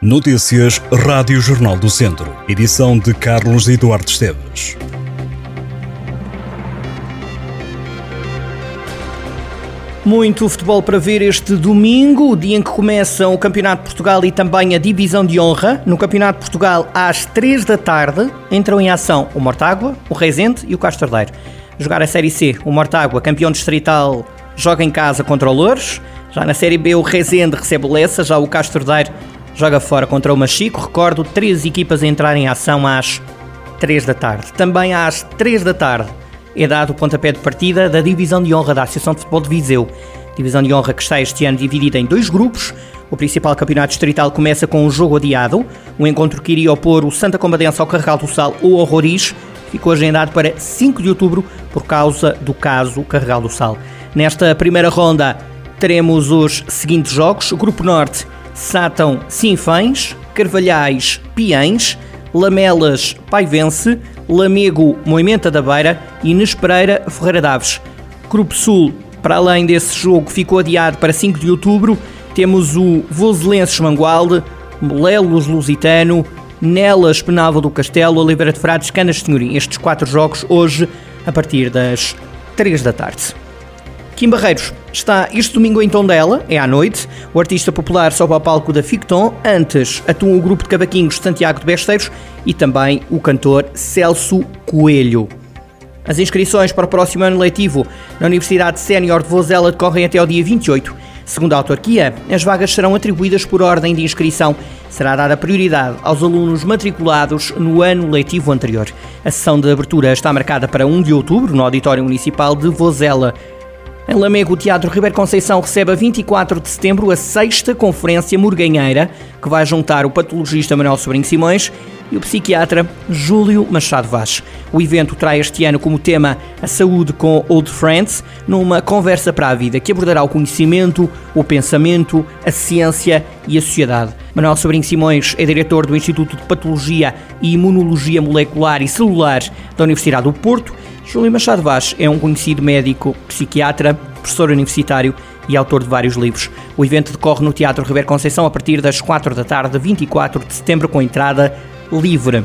Notícias Rádio Jornal do Centro. Edição de Carlos Eduardo Esteves. Muito futebol para ver este domingo, o dia em que começam o Campeonato de Portugal e também a Divisão de Honra. No Campeonato de Portugal, às 3 da tarde, entram em ação o Mortágua, o Rezende e o Castordeiro. Jogar a Série C, o Mortágua, campeão distrital, joga em casa contra o Louros. Já na Série B, o Rezende recebe o Lessa, já o Castordeiro joga fora contra o Machico. Recordo, três equipas a entrar em ação às 3 da tarde. Também às 3 da tarde é dado o pontapé de partida da Divisão de Honra da Associação de Futebol de Viseu. Divisão de Honra que está este ano dividida em dois grupos. O principal campeonato distrital começa com um jogo adiado. O encontro que iria opor o Santa Combadense ao Carregal do Sal ou ao Roriz ficou agendado para 5 de outubro por causa do caso Carregal do Sal. Nesta primeira ronda teremos os seguintes jogos. Grupo Norte Sátão Sinfães, Carvalhais Piães, Lamelas Paivense, Lamego Moimenta da Beira e Nespereira Ferreira Daves. Grupo Sul, para além desse jogo, ficou adiado para 5 de outubro. Temos o Voselenses Mangualde, Molelos Lusitano, Nelas Penalva do Castelo, Oliveira de Frades, Canas Senhorim. Estes quatro jogos hoje a partir das 3 da tarde. Kim Barreiros está este domingo em Tondela, é à noite. O artista popular sobe ao palco da Ficton. Antes atuam o grupo de cavaquinhos Santiago de Besteiros e também o cantor Celso Coelho. As inscrições para o próximo ano letivo na Universidade Sénior de Vozela decorrem até ao dia 28. Segundo a autarquia, as vagas serão atribuídas por ordem de inscrição. Será dada prioridade aos alunos matriculados no ano letivo anterior. A sessão de abertura está marcada para 1 de outubro no Auditório Municipal de Vozela. Em Lamego, o Teatro Ribeiro Conceição recebe a 24 de setembro a sexta Conferência Morganheira, que vai juntar o patologista Manuel Sobrinho Simões e o psiquiatra Júlio Machado Vaz. O evento traz este ano como tema a saúde com Old Friends, numa conversa para a vida que abordará o conhecimento, o pensamento, a ciência e a sociedade. Manuel Sobrinho Simões é diretor do Instituto de Patologia e Imunologia Molecular e Celular da Universidade do Porto Júlio Machado Vaz é um conhecido médico, psiquiatra, professor universitário e autor de vários livros. O evento decorre no Teatro Ribeiro Conceição a partir das 4 da tarde, 24 de setembro, com entrada livre.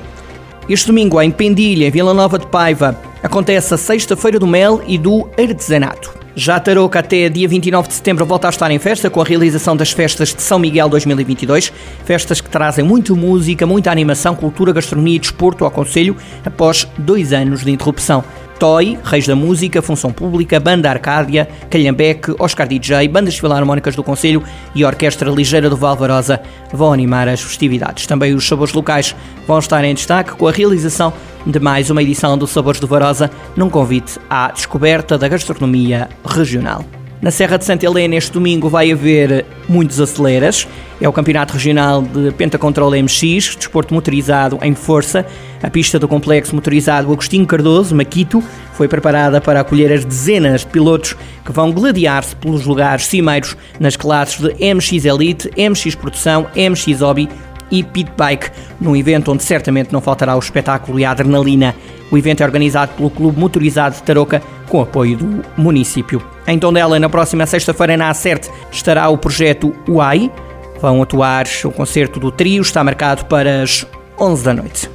Este domingo, em Pendilha, Vila Nova de Paiva, acontece a Sexta-feira do Mel e do Artesanato. Já Tarouca até dia 29 de setembro volta a estar em festa com a realização das festas de São Miguel 2022, festas que trazem muita música, muita animação, cultura, gastronomia e desporto ao Conselho após dois anos de interrupção. Toy, Reis da Música, Função Pública, Banda Arcádia, Calhambeque, Oscar DJ, Bandas Filarmónicas do Conselho e Orquestra Ligeira do Valvarosa vão animar as festividades. Também os sabores locais vão estar em destaque com a realização de mais uma edição do Sabores do Varosa num convite à descoberta da gastronomia regional. Na Serra de Santa Helena, este domingo, vai haver muitos aceleras. É o Campeonato Regional de Pentacontrol MX, desporto motorizado em força. A pista do complexo motorizado Agostinho Cardoso, Maquito, foi preparada para acolher as dezenas de pilotos que vão gladiar-se pelos lugares cimeiros nas classes de MX Elite, MX Produção, MX Hobby e Pit Bike, num evento onde certamente não faltará o espetáculo e a adrenalina. O evento é organizado pelo Clube Motorizado de Tarouca, com apoio do município. Em Tondela, na próxima sexta-feira, na Acerte, estará o projeto UAI. Vão atuar o concerto do trio, está marcado para as 11 da noite.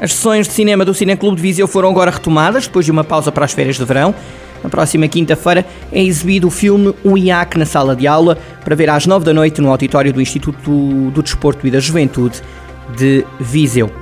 As sessões de cinema do Cineclube de Viseu foram agora retomadas, depois de uma pausa para as férias de verão. Na próxima quinta-feira é exibido o filme O IAC na sala de aula, para ver às 9 da noite no auditório do Instituto do Desporto e da Juventude de Viseu.